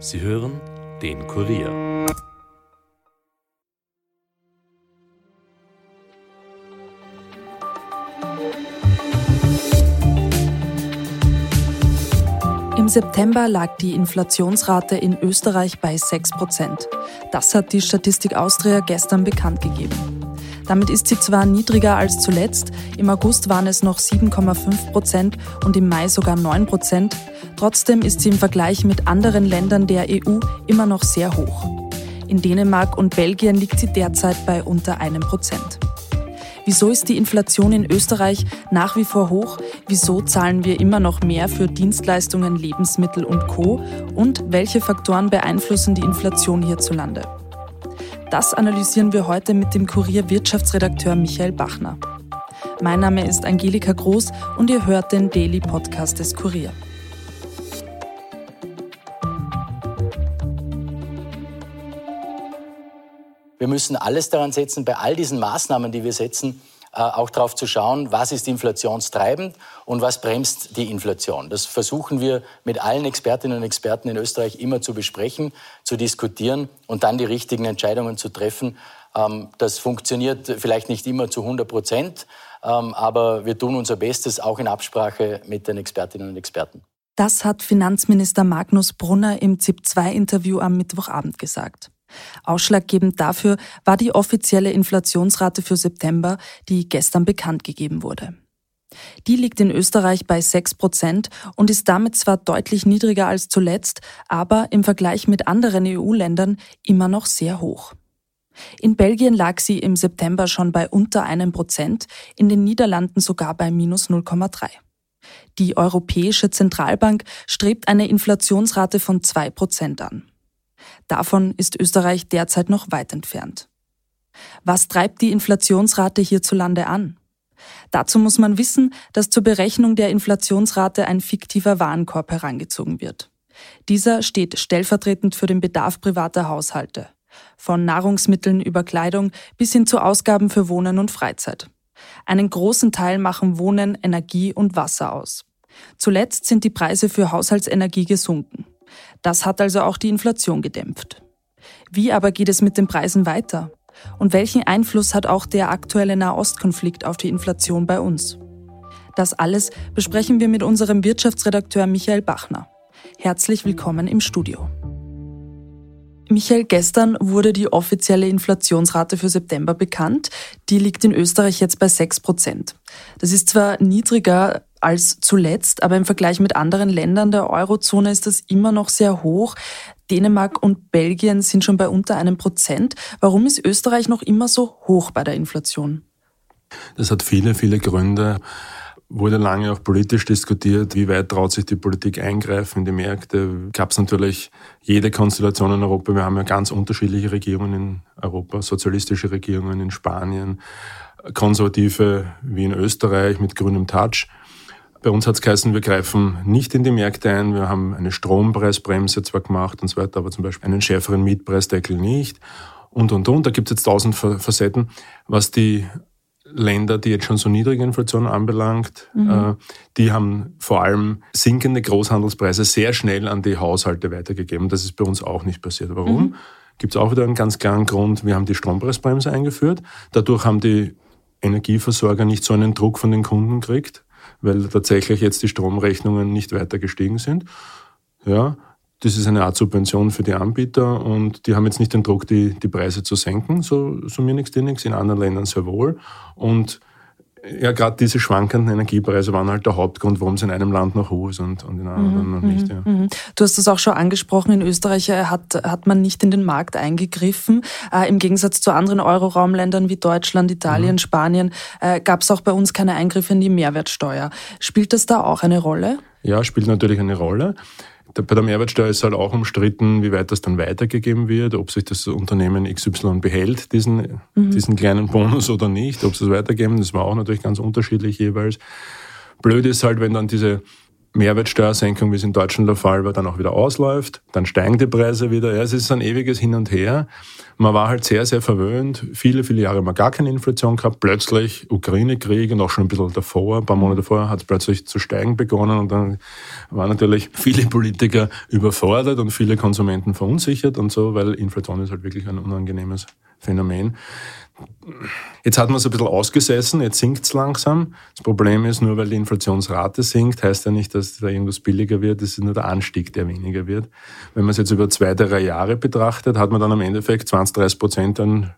Sie hören den Kurier. Im September lag die Inflationsrate in Österreich bei 6% Das hat die Statistik Austria gestern bekannt gegeben. Damit ist sie zwar niedriger als zuletzt, im August waren es noch 7,5 Prozent und im Mai sogar 9 Prozent, trotzdem ist sie im Vergleich mit anderen Ländern der EU immer noch sehr hoch. In Dänemark und Belgien liegt sie derzeit bei unter einem Prozent. Wieso ist die Inflation in Österreich nach wie vor hoch? Wieso zahlen wir immer noch mehr für Dienstleistungen, Lebensmittel und Co? Und welche Faktoren beeinflussen die Inflation hierzulande? Das analysieren wir heute mit dem Kurier Wirtschaftsredakteur Michael Bachner. Mein Name ist Angelika Groß und ihr hört den Daily Podcast des Kurier. Wir müssen alles daran setzen, bei all diesen Maßnahmen, die wir setzen, auch darauf zu schauen, was ist inflationstreibend und was bremst die Inflation. Das versuchen wir mit allen Expertinnen und Experten in Österreich immer zu besprechen, zu diskutieren und dann die richtigen Entscheidungen zu treffen. Ähm, das funktioniert vielleicht nicht immer zu 100 Prozent, ähm, aber wir tun unser Bestes, auch in Absprache mit den Expertinnen und Experten. Das hat Finanzminister Magnus Brunner im ZIP-2-Interview am Mittwochabend gesagt. Ausschlaggebend dafür war die offizielle Inflationsrate für September, die gestern bekannt gegeben wurde. Die liegt in Österreich bei 6 Prozent und ist damit zwar deutlich niedriger als zuletzt, aber im Vergleich mit anderen EU-Ländern immer noch sehr hoch. In Belgien lag sie im September schon bei unter einem Prozent, in den Niederlanden sogar bei minus 0,3. Die Europäische Zentralbank strebt eine Inflationsrate von 2 Prozent an. Davon ist Österreich derzeit noch weit entfernt. Was treibt die Inflationsrate hierzulande an? Dazu muss man wissen, dass zur Berechnung der Inflationsrate ein fiktiver Warenkorb herangezogen wird. Dieser steht stellvertretend für den Bedarf privater Haushalte. Von Nahrungsmitteln über Kleidung bis hin zu Ausgaben für Wohnen und Freizeit. Einen großen Teil machen Wohnen, Energie und Wasser aus. Zuletzt sind die Preise für Haushaltsenergie gesunken. Das hat also auch die Inflation gedämpft. Wie aber geht es mit den Preisen weiter? Und welchen Einfluss hat auch der aktuelle Nahostkonflikt auf die Inflation bei uns? Das alles besprechen wir mit unserem Wirtschaftsredakteur Michael Bachner. Herzlich willkommen im Studio. Michael, gestern wurde die offizielle Inflationsrate für September bekannt. Die liegt in Österreich jetzt bei 6 Prozent. Das ist zwar niedriger als zuletzt, aber im Vergleich mit anderen Ländern der Eurozone ist das immer noch sehr hoch. Dänemark und Belgien sind schon bei unter einem Prozent. Warum ist Österreich noch immer so hoch bei der Inflation? Das hat viele, viele Gründe wurde lange auch politisch diskutiert, wie weit traut sich die Politik eingreifen in die Märkte. Gab es natürlich jede Konstellation in Europa. Wir haben ja ganz unterschiedliche Regierungen in Europa, sozialistische Regierungen in Spanien, konservative wie in Österreich mit grünem Touch. Bei uns hat es geheißen, wir greifen nicht in die Märkte ein. Wir haben eine Strompreisbremse zwar gemacht und so weiter, aber zum Beispiel einen schärferen Mietpreisdeckel nicht. Und, und, und. Da gibt es jetzt tausend Facetten. Was die Länder, die jetzt schon so niedrige Inflation anbelangt, mhm. äh, die haben vor allem sinkende Großhandelspreise sehr schnell an die Haushalte weitergegeben. Das ist bei uns auch nicht passiert. Warum? Mhm. Gibt es auch wieder einen ganz klaren Grund. Wir haben die Strompreisbremse eingeführt. Dadurch haben die Energieversorger nicht so einen Druck von den Kunden gekriegt, weil tatsächlich jetzt die Stromrechnungen nicht weiter gestiegen sind. Ja, das ist eine Art Subvention für die Anbieter und die haben jetzt nicht den Druck, die, die Preise zu senken, so, so mir nichts, dir nichts, in anderen Ländern sehr wohl. Und ja, gerade diese schwankenden Energiepreise waren halt der Hauptgrund, warum es in einem Land noch hoch ist und, und in anderen mhm, noch nicht. Ja. Mhm. Du hast das auch schon angesprochen, in Österreich äh, hat, hat man nicht in den Markt eingegriffen. Äh, Im Gegensatz zu anderen Euroraumländern wie Deutschland, Italien, mhm. Spanien äh, gab es auch bei uns keine Eingriffe in die Mehrwertsteuer. Spielt das da auch eine Rolle? Ja, spielt natürlich eine Rolle. Bei der Mehrwertsteuer ist halt auch umstritten, wie weit das dann weitergegeben wird, ob sich das Unternehmen XY behält, diesen, mhm. diesen kleinen Bonus oder nicht, ob sie es weitergeben. Das war auch natürlich ganz unterschiedlich jeweils. Blöd ist halt, wenn dann diese Mehrwertsteuersenkung, wie es in Deutschland der Fall war, dann auch wieder ausläuft, dann steigen die Preise wieder. Ja, es ist ein ewiges Hin und Her. Man war halt sehr, sehr verwöhnt. Viele, viele Jahre mal gar keine Inflation gehabt. Plötzlich Ukraine-Krieg und auch schon ein bisschen davor, ein paar Monate davor, hat es plötzlich zu steigen begonnen und dann waren natürlich viele Politiker überfordert und viele Konsumenten verunsichert und so, weil Inflation ist halt wirklich ein unangenehmes Phänomen. Jetzt hat man es ein bisschen ausgesessen, jetzt sinkt es langsam. Das Problem ist, nur weil die Inflationsrate sinkt, heißt ja nicht, dass da irgendwas billiger wird, es ist nur der Anstieg, der weniger wird. Wenn man es jetzt über zwei, drei Jahre betrachtet, hat man dann am Endeffekt 20, 30 Prozent einen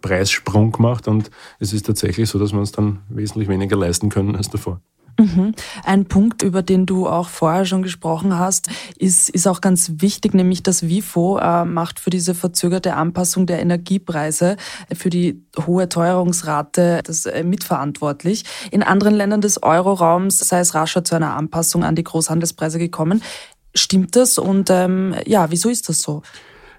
Preissprung gemacht und es ist tatsächlich so, dass wir uns dann wesentlich weniger leisten können als davor. Mhm. Ein Punkt, über den du auch vorher schon gesprochen hast, ist, ist auch ganz wichtig, nämlich das WIFO äh, macht für diese verzögerte Anpassung der Energiepreise, äh, für die hohe Teuerungsrate das äh, mitverantwortlich. In anderen Ländern des Euroraums sei es rascher zu einer Anpassung an die Großhandelspreise gekommen. Stimmt das? Und ähm, ja, wieso ist das so?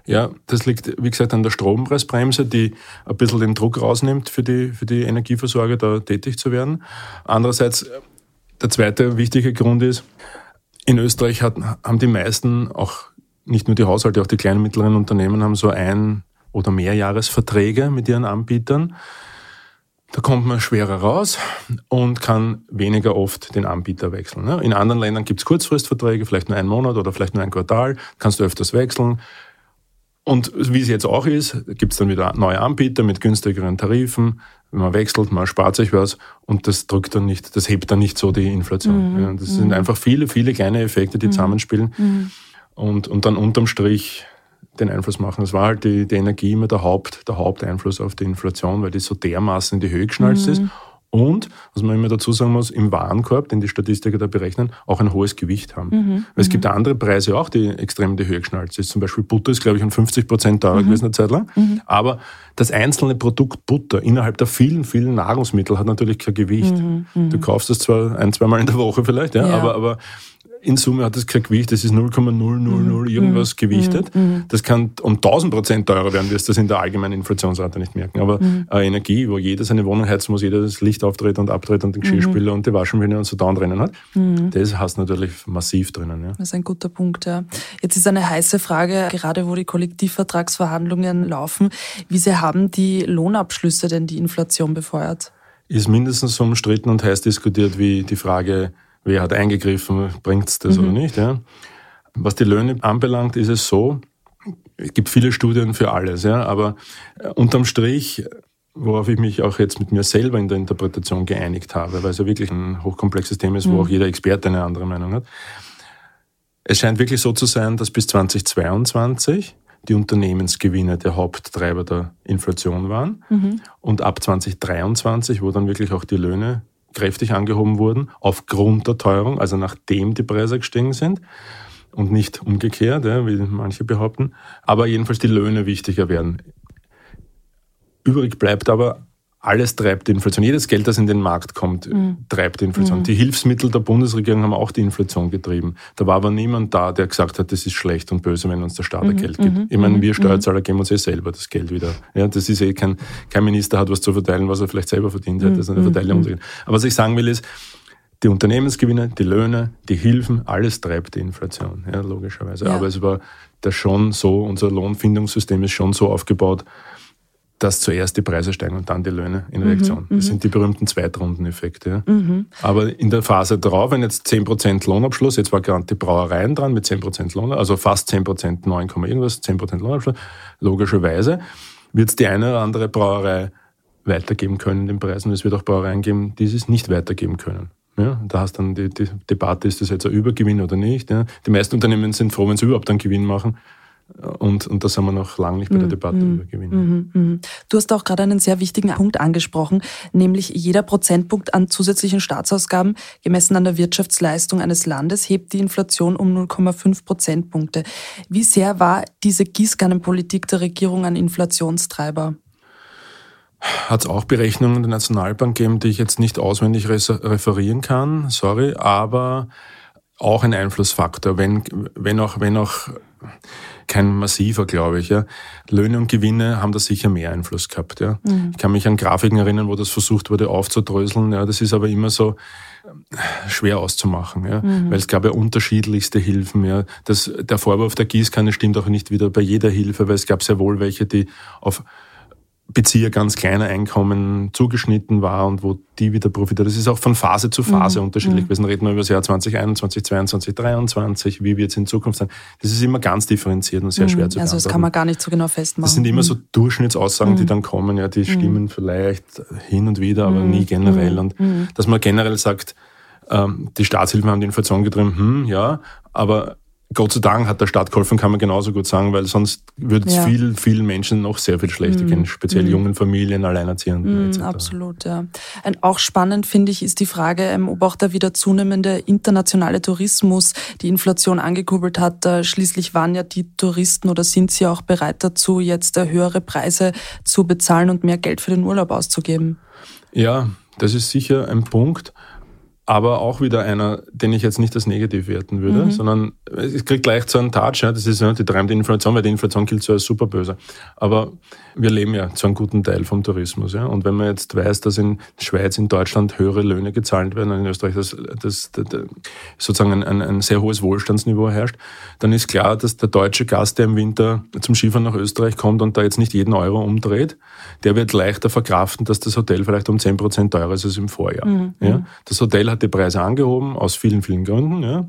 Ja, das liegt, wie gesagt, an der Strompreisbremse, die ein bisschen den Druck rausnimmt, für die, für die Energieversorger da tätig zu werden. Andererseits der zweite wichtige Grund ist, in Österreich hat, haben die meisten, auch nicht nur die Haushalte, auch die kleinen und mittleren Unternehmen haben so ein- oder mehrjahresverträge mit ihren Anbietern. Da kommt man schwerer raus und kann weniger oft den Anbieter wechseln. Ne? In anderen Ländern gibt es Kurzfristverträge, vielleicht nur einen Monat oder vielleicht nur ein Quartal, kannst du öfters wechseln. Und wie es jetzt auch ist, gibt es dann wieder neue Anbieter mit günstigeren Tarifen man wechselt, man spart sich was und das drückt dann nicht, das hebt dann nicht so die Inflation. Mhm. Ja, das mhm. sind einfach viele, viele kleine Effekte, die mhm. zusammenspielen mhm. und, und dann unterm Strich den Einfluss machen. Das war halt die, die Energie immer der, Haupt, der Haupteinfluss auf die Inflation, weil die so dermaßen in die Höhe geschnalzt ist. Und, was man immer dazu sagen muss, im Warenkorb, den die Statistiker da berechnen, auch ein hohes Gewicht haben. Mhm. Weil es gibt mhm. andere Preise auch, die extrem in die Höhe geschnallt sind. Zum Beispiel Butter ist, glaube ich, um 50 Prozent teurer mhm. gewesen eine Zeit lang. Mhm. Aber das einzelne Produkt Butter innerhalb der vielen, vielen Nahrungsmittel hat natürlich kein Gewicht. Mhm. Mhm. Du kaufst das zwar ein, zweimal in der Woche vielleicht, ja, ja. aber, aber in Summe hat es kein Gewicht, das ist 0,000 mhm. irgendwas mhm. gewichtet. Mhm. mhm. Das kann um 1000 Prozent teurer werden, wirst du das in der allgemeinen Inflationsrate nicht merken. Aber mhm. äh, Energie, wo jeder seine Wohnung heizen muss, jeder das Licht aufdreht und abdreht und den mhm. Geschirrspüler und die Waschmaschine und so da drinnen hat, das hast du natürlich massiv drinnen. Ja. Das ist ein guter Punkt, ja. Jetzt ist eine heiße Frage, gerade wo die Kollektivvertragsverhandlungen laufen, wie sehr haben die Lohnabschlüsse denn die Inflation befeuert? Ist mindestens so umstritten und heiß diskutiert wie die Frage, wer hat eingegriffen, bringt es das mhm. oder nicht. Ja. Was die Löhne anbelangt, ist es so, es gibt viele Studien für alles, ja, aber äh, unterm Strich, worauf ich mich auch jetzt mit mir selber in der Interpretation geeinigt habe, weil es ja wirklich ein hochkomplexes Thema ist, wo mhm. auch jeder Experte eine andere Meinung hat. Es scheint wirklich so zu sein, dass bis 2022 die Unternehmensgewinne der Haupttreiber der Inflation waren. Mhm. Und ab 2023, wo dann wirklich auch die Löhne kräftig angehoben wurden, aufgrund der Teuerung, also nachdem die Preise gestiegen sind und nicht umgekehrt, wie manche behaupten, aber jedenfalls die Löhne wichtiger werden. Übrig bleibt aber alles treibt die Inflation. Jedes Geld, das in den Markt kommt, mhm. treibt die Inflation. Mhm. Die Hilfsmittel der Bundesregierung haben auch die Inflation getrieben. Da war aber niemand da, der gesagt hat, das ist schlecht und böse, wenn uns der Staat mhm. Geld gibt. Mhm. Ich meine, wir mhm. Steuerzahler geben uns eh selber das Geld wieder. Ja, das ist eh kein, kein Minister hat was zu verteilen, was er vielleicht selber verdient hat. Das ist eine Verteilung. Mhm. Aber was ich sagen will ist, die Unternehmensgewinne, die Löhne, die Hilfen, alles treibt die Inflation, ja, logischerweise. Ja. Aber es war da schon so, unser Lohnfindungssystem ist schon so aufgebaut, dass zuerst die Preise steigen und dann die Löhne in mhm, Reaktion. Mhm, das sind die berühmten Zweitrundeneffekte. Ja. Mhm. Aber in der Phase drauf, wenn jetzt 10% Lohnabschluss, jetzt war gerade die Brauereien dran mit 10% Lohn, also fast 10%, 9, irgendwas, 10% Lohnabschluss, logischerweise wird es die eine oder andere Brauerei weitergeben können, den Preisen. Es wird auch Brauereien geben, die es nicht weitergeben können. Ja, da hast dann die, die Debatte, ist das jetzt ein Übergewinn oder nicht. Ja. Die meisten Unternehmen sind froh, wenn sie überhaupt einen Gewinn machen. Und, und da sind wir noch lange nicht bei der mhm. Debatte mhm. über Gewinne. Mhm. Mhm. Du hast auch gerade einen sehr wichtigen Punkt angesprochen, nämlich jeder Prozentpunkt an zusätzlichen Staatsausgaben gemessen an der Wirtschaftsleistung eines Landes hebt die Inflation um 0,5 Prozentpunkte. Wie sehr war diese Gießkannenpolitik der Regierung ein Inflationstreiber? Hat es auch Berechnungen der Nationalbank gegeben, die ich jetzt nicht auswendig referieren kann, sorry, aber auch ein Einflussfaktor, wenn, wenn auch, wenn auch kein massiver, glaube ich. Ja. Löhne und Gewinne haben da sicher mehr Einfluss gehabt. Ja. Mhm. Ich kann mich an Grafiken erinnern, wo das versucht wurde aufzudröseln. Ja, das ist aber immer so, schwer auszumachen, ja? Mhm. weil es gab ja unterschiedlichste Hilfen. Ja? Das, der Vorwurf der Gießkanne stimmt auch nicht wieder bei jeder Hilfe, weil es gab sehr wohl welche, die auf Bezieher ganz kleiner Einkommen zugeschnitten war und wo die wieder profitiert. Das ist auch von Phase zu Phase mhm. unterschiedlich. Mhm. Wir reden wir über das Jahr 2021, 2022, 2023, wie wird es in Zukunft sein. Das ist immer ganz differenziert und sehr mhm. schwer zu Also das kann man gar nicht so genau festmachen. Das sind immer so mhm. Durchschnittsaussagen, die mhm. dann kommen, ja, die stimmen vielleicht hin und wieder, aber nie generell. Und dass man generell sagt, ähm, die Staatshilfen haben die Inflation getrieben, hm, ja, aber Gott sei Dank hat der Staat geholfen, kann man genauso gut sagen, weil sonst würde es ja. viel, vielen Menschen noch sehr viel schlechter mm. gehen, speziell mm. jungen Familien, Alleinerziehenden mm, etc. Absolut, ja. Und auch spannend finde ich ist die Frage, ähm, ob auch der wieder zunehmende internationale Tourismus die Inflation angekurbelt hat. Schließlich waren ja die Touristen oder sind sie auch bereit dazu, jetzt äh, höhere Preise zu bezahlen und mehr Geld für den Urlaub auszugeben? Ja, das ist sicher ein Punkt aber auch wieder einer, den ich jetzt nicht als negativ werten würde, mhm. sondern es kriegt gleich so einen Touch, ja, das ist ja die treibende Inflation, weil die Inflation gilt so als super böse. Aber wir leben ja zu einem guten Teil vom Tourismus, ja. Und wenn man jetzt weiß, dass in Schweiz, in Deutschland höhere Löhne gezahlt werden, und in Österreich das, das, das, das sozusagen ein, ein, ein, sehr hohes Wohlstandsniveau herrscht, dann ist klar, dass der deutsche Gast, der im Winter zum Skifahren nach Österreich kommt und da jetzt nicht jeden Euro umdreht, der wird leichter verkraften, dass das Hotel vielleicht um 10 Prozent teurer ist als im Vorjahr. Mhm. Ja. Das Hotel hat hat die Preise angehoben, aus vielen, vielen Gründen. Ja.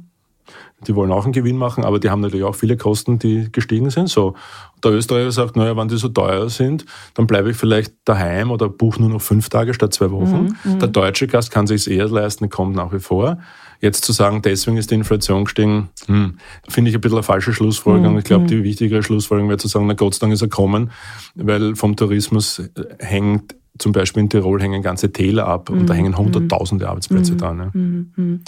Die wollen auch einen Gewinn machen, aber die haben natürlich auch viele Kosten, die gestiegen sind. So, der Österreicher sagt, naja, wenn die so teuer sind, dann bleibe ich vielleicht daheim oder buche nur noch fünf Tage statt zwei Wochen. Mhm, mhm. der deutsche Gast kann sich eher leisten, kommt nach wie vor. Jetzt zu sagen, deswegen ist die Inflation gestiegen, hm, finde ich ein bisschen eine falsche Schlussfolgerung. Mhm. Ich glaube, mhm. die wichtigere Schlussfolgerung wäre zu sagen, na Gott sei Dank ist er kommen, weil vom Tourismus hängt zum Beispiel in Tirol hängen ganze Täler ab und da mhm. hängen hunderttausende mhm. Arbeitsplätze mhm. dran. Ja. Mhm.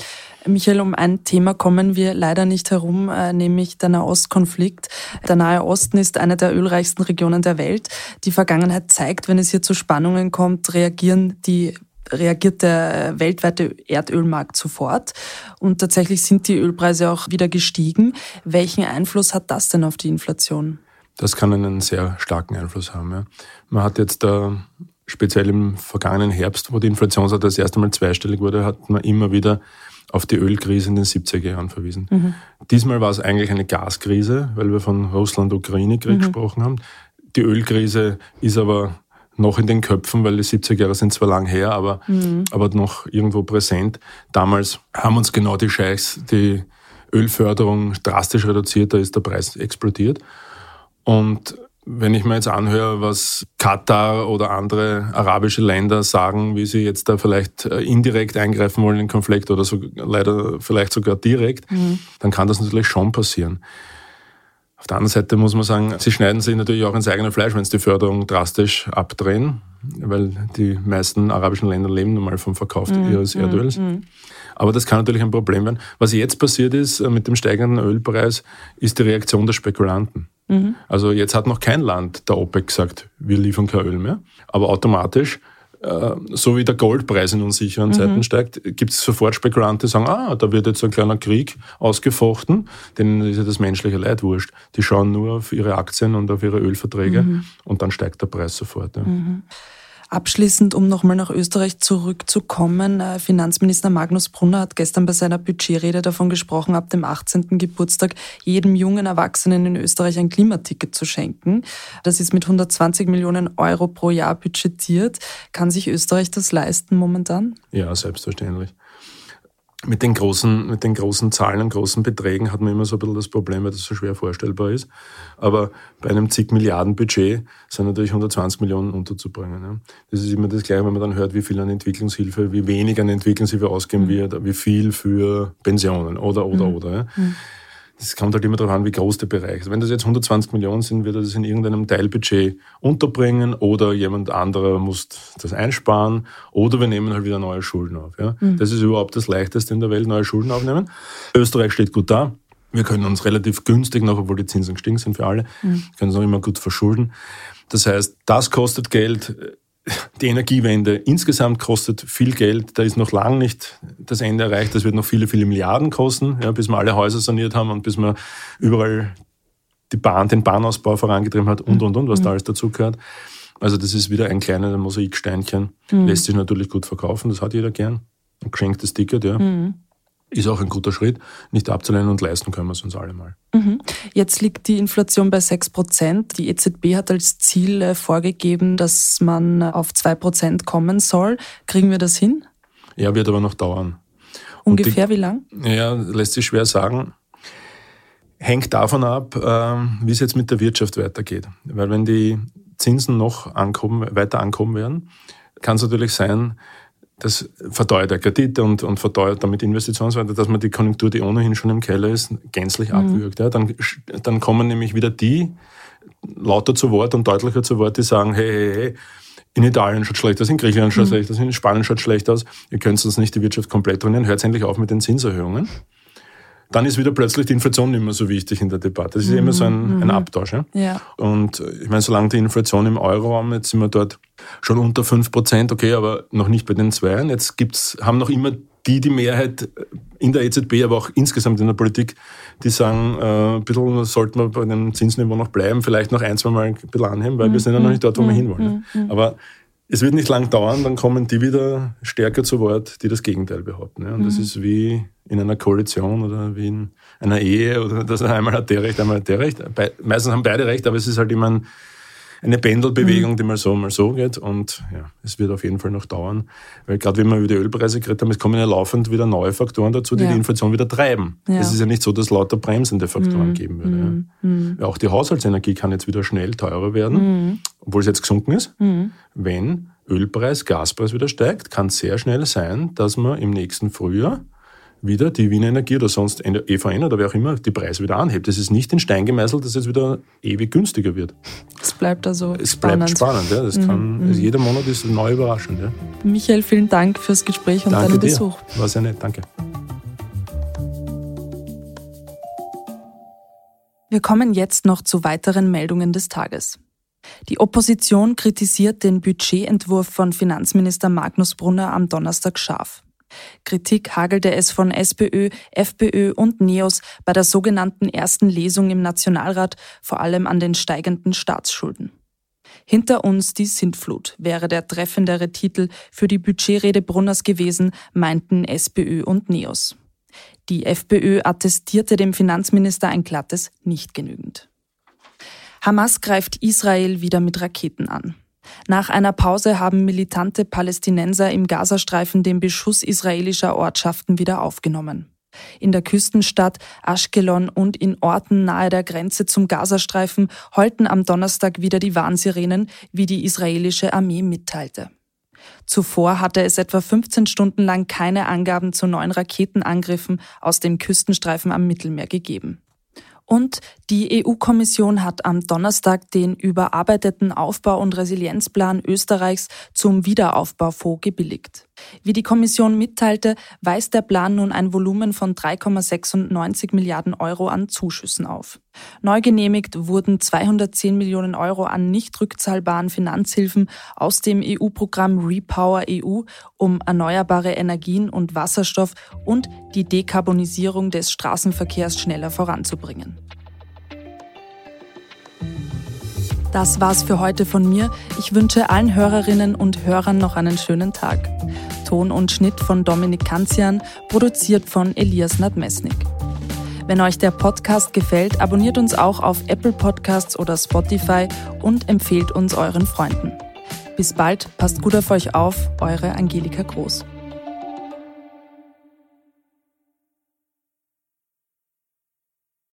Michael, um ein Thema kommen wir leider nicht herum, äh, nämlich der Nahostkonflikt. Der Nahe Osten ist eine der ölreichsten Regionen der Welt. Die Vergangenheit zeigt, wenn es hier zu Spannungen kommt, reagieren die reagiert der weltweite Erdölmarkt sofort. Und tatsächlich sind die Ölpreise auch wieder gestiegen. Welchen Einfluss hat das denn auf die Inflation? Das kann einen sehr starken Einfluss haben. Ja. Man hat jetzt da speziell im vergangenen Herbst, wo die Inflationsrate das erste Mal zweistellig wurde, hat man immer wieder auf die Ölkrise in den 70er Jahren verwiesen. Mhm. Diesmal war es eigentlich eine Gaskrise, weil wir von Russland-Ukraine-Krieg mhm. gesprochen haben. Die Ölkrise ist aber noch in den Köpfen, weil die 70er Jahre sind zwar lang her, aber, mhm. aber noch irgendwo präsent. Damals haben uns genau die Scheichs die Ölförderung drastisch reduziert, da ist der Preis explodiert. Und wenn ich mir jetzt anhöre, was Katar oder andere arabische Länder sagen, wie sie jetzt da vielleicht äh, indirekt eingreifen wollen in den Konflikt oder so, leider vielleicht sogar direkt, mhm. dann kann das natürlich schon passieren. Auf der anderen Seite muss man sagen, sie schneiden sich natürlich auch ins eigene Fleisch, wenn sie die Förderung drastisch abdrehen, weil die meisten arabischen Länder leben nun mal vom Verkauf mhm. ihres mhm. Erdöls. Mhm. Aber das kann natürlich ein Problem werden. Was jetzt passiert ist äh, mit dem steigenden Ölpreis, ist die Reaktion der Spekulanten. Mhm. Also jetzt hat noch kein Land der OPEC gesagt, wir liefern kein Öl mehr. Aber automatisch, äh, so wie der Goldpreis in unsicheren mhm. Zeiten steigt, gibt es sofort Spekulanten, die sagen, ah, da wird jetzt ein kleiner Krieg ausgefochten, denen ist ja das menschliche Leid wurscht. Die schauen nur auf ihre Aktien und auf ihre Ölverträge mhm. und dann steigt der Preis sofort. Ja. Abschließend, um nochmal nach Österreich zurückzukommen, äh, Finanzminister Magnus Brunner hat gestern bei seiner Budgetrede davon gesprochen, ab dem 18. Geburtstag jedem jungen Erwachsenen in Österreich ein Klimaticket zu schenken. Das ist mit 120 Millionen Euro pro Jahr budgetiert. Kann sich Österreich das leisten momentan? Ja, selbstverständlich mit den großen, mit den großen Zahlen und großen Beträgen hat man immer so ein bisschen das Problem, weil das so schwer vorstellbar ist. Aber bei einem zig Milliarden Budget sind natürlich 120 Millionen unterzubringen. Ja. Das ist immer das Gleiche, wenn man dann hört, wie viel an Entwicklungshilfe, wie wenig an Entwicklungshilfe ausgeben mhm. wird, wie viel für Pensionen oder, oder, mhm. oder. Ja. Mhm. Es kommt halt immer darauf an, wie groß der Bereich ist. Wenn das jetzt 120 Millionen sind, wird er das in irgendeinem Teilbudget unterbringen oder jemand anderer muss das einsparen oder wir nehmen halt wieder neue Schulden auf. Ja? Mhm. Das ist überhaupt das Leichteste in der Welt, neue Schulden aufnehmen. Österreich steht gut da. Wir können uns relativ günstig noch, obwohl die Zinsen gestiegen sind für alle, mhm. können uns auch immer gut verschulden. Das heißt, das kostet Geld die Energiewende insgesamt kostet viel Geld. Da ist noch lange nicht das Ende erreicht. Das wird noch viele, viele Milliarden kosten, ja, bis wir alle Häuser saniert haben und bis wir überall die Bahn, den Bahnausbau vorangetrieben hat und, und, und, was mhm. da alles dazugehört. Also das ist wieder ein kleines Mosaiksteinchen. Mhm. Lässt sich natürlich gut verkaufen, das hat jeder gern. ein geschenktes Ticket, ja. Mhm. Ist auch ein guter Schritt, nicht abzulehnen und leisten können wir es uns alle mal. Mhm. Jetzt liegt die Inflation bei 6 Prozent. Die EZB hat als Ziel äh, vorgegeben, dass man auf 2 Prozent kommen soll. Kriegen wir das hin? Ja, wird aber noch dauern. Ungefähr die, wie lang? Ja, lässt sich schwer sagen. Hängt davon ab, ähm, wie es jetzt mit der Wirtschaft weitergeht. Weil wenn die Zinsen noch ankommen, weiter ankommen werden, kann es natürlich sein, das verteuert der Kredite und, und verteuert damit Investitionsweite, dass man die Konjunktur, die ohnehin schon im Keller ist, gänzlich mhm. abwürgt. Ja, dann, dann kommen nämlich wieder die lauter zu Wort und deutlicher zu Wort, die sagen, hey, hey, hey, in Italien schaut schlecht aus, in Griechenland schaut mhm. schlecht aus, in Spanien schaut schlecht aus, ihr könnt uns nicht die Wirtschaft komplett drinnen, hört endlich auf mit den Zinserhöhungen dann ist wieder plötzlich die Inflation nicht mehr so wichtig in der Debatte. Das ist mhm. immer so ein, mhm. ein Abtausch. Ja? ja? Und äh, ich meine, solange die Inflation im Euroraum, jetzt sind wir dort schon unter fünf Prozent, okay, aber noch nicht bei den Zweien. Jetzt gibt's, haben noch immer die die Mehrheit in der EZB, aber auch insgesamt in der Politik, die sagen, äh, ein bisschen sollten wir bei dem Zinsniveau noch bleiben, vielleicht noch ein, zwei Mal ein bisschen anheben, weil mhm. wir sind ja noch nicht dort, wo wir mhm. hinwollen. Mhm. Aber es wird nicht lang dauern, dann kommen die wieder stärker zu Wort, die das Gegenteil behaupten. Ja. Und mhm. das ist wie in einer Koalition oder wie in einer Ehe oder dass einmal hat der Recht, einmal hat der Recht. Be meistens haben beide Recht, aber es ist halt immer ein, eine Pendelbewegung, mhm. die mal so, mal so geht. Und ja, es wird auf jeden Fall noch dauern. Weil gerade wenn wir über die Ölpreise geredet haben, es kommen ja laufend wieder neue Faktoren dazu, die ja. die Inflation wieder treiben. Ja. Es ist ja nicht so, dass es lauter bremsende Faktoren mhm. geben würde. Mhm. ja. auch die Haushaltsenergie kann jetzt wieder schnell teurer werden, mhm. obwohl es jetzt gesunken ist. Mhm. Wenn Ölpreis, Gaspreis wieder steigt, kann es sehr schnell sein, dass man im nächsten Frühjahr wieder die Wiener Energie oder sonst EVN oder wer auch immer die Preise wieder anhebt. Es ist nicht in Stein gemeißelt, dass es wieder ewig günstiger wird. Es bleibt also Es spannend. bleibt spannend, ja. Das mhm. kann, also jeder Monat ist neu überraschend. Ja. Michael, vielen Dank fürs Gespräch und danke deinen dir. Besuch. War sehr nett, danke. Wir kommen jetzt noch zu weiteren Meldungen des Tages. Die Opposition kritisiert den Budgetentwurf von Finanzminister Magnus Brunner am Donnerstag scharf. Kritik hagelte es von SPÖ, FPÖ und NEOS bei der sogenannten ersten Lesung im Nationalrat, vor allem an den steigenden Staatsschulden. Hinter uns die Sintflut wäre der treffendere Titel für die Budgetrede Brunners gewesen, meinten SPÖ und NEOS. Die FPÖ attestierte dem Finanzminister ein glattes nicht genügend. Hamas greift Israel wieder mit Raketen an. Nach einer Pause haben militante Palästinenser im Gazastreifen den Beschuss israelischer Ortschaften wieder aufgenommen. In der Küstenstadt Ashkelon und in Orten nahe der Grenze zum Gazastreifen heulten am Donnerstag wieder die Warnsirenen, wie die israelische Armee mitteilte. Zuvor hatte es etwa 15 Stunden lang keine Angaben zu neuen Raketenangriffen aus dem Küstenstreifen am Mittelmeer gegeben. Und die EU-Kommission hat am Donnerstag den überarbeiteten Aufbau- und Resilienzplan Österreichs zum Wiederaufbaufonds gebilligt. Wie die Kommission mitteilte, weist der Plan nun ein Volumen von 3,96 Milliarden Euro an Zuschüssen auf. Neu genehmigt wurden 210 Millionen Euro an nicht rückzahlbaren Finanzhilfen aus dem EU-Programm Repower EU, um erneuerbare Energien und Wasserstoff und die Dekarbonisierung des Straßenverkehrs schneller voranzubringen. Das war's für heute von mir. Ich wünsche allen Hörerinnen und Hörern noch einen schönen Tag. Ton und Schnitt von Dominik Kanzian, produziert von Elias Nadmesnik. Wenn euch der Podcast gefällt, abonniert uns auch auf Apple Podcasts oder Spotify und empfehlt uns euren Freunden. Bis bald, passt gut auf euch auf, eure Angelika Groß.